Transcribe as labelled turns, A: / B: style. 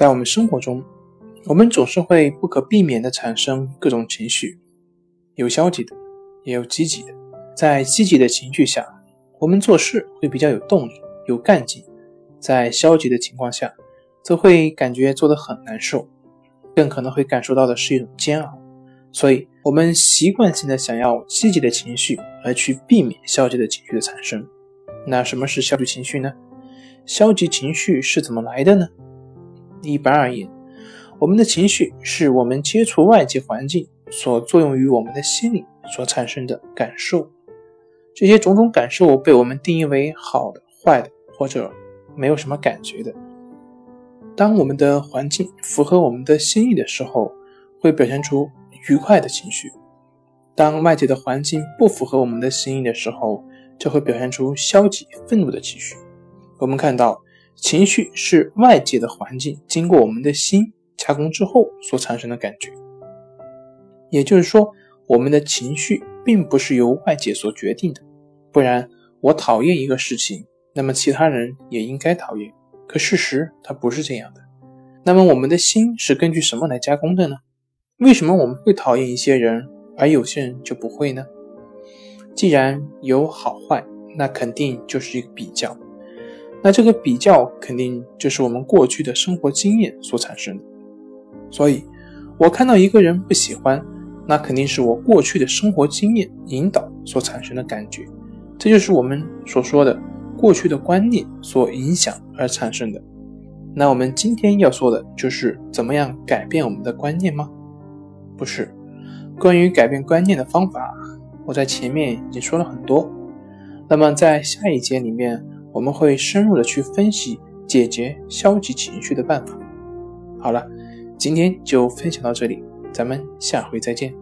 A: 在我们生活中，我们总是会不可避免地产生各种情绪，有消极的，也有积极的。在积极的情绪下，我们做事会比较有动力、有干劲；在消极的情况下，则会感觉做得很难受，更可能会感受到的是一种煎熬。所以，我们习惯性的想要积极的情绪，而去避免消极的情绪的产生。那什么是消极情绪呢？消极情绪是怎么来的呢？一般而言，我们的情绪是我们接触外界环境所作用于我们的心理所产生的感受。这些种种感受被我们定义为好的、坏的，或者没有什么感觉的。当我们的环境符合我们的心意的时候，会表现出。愉快的情绪，当外界的环境不符合我们的心意的时候，就会表现出消极、愤怒的情绪。我们看到，情绪是外界的环境经过我们的心加工之后所产生的感觉。也就是说，我们的情绪并不是由外界所决定的。不然，我讨厌一个事情，那么其他人也应该讨厌。可事实它不是这样的。那么，我们的心是根据什么来加工的呢？为什么我们会讨厌一些人，而有些人就不会呢？既然有好坏，那肯定就是一个比较。那这个比较肯定就是我们过去的生活经验所产生的。所以，我看到一个人不喜欢，那肯定是我过去的生活经验引导所产生的感觉。这就是我们所说的过去的观念所影响而产生的。那我们今天要说的就是怎么样改变我们的观念吗？不是，关于改变观念的方法，我在前面已经说了很多。那么在下一节里面，我们会深入的去分析解决消极情绪的办法。好了，今天就分享到这里，咱们下回再见。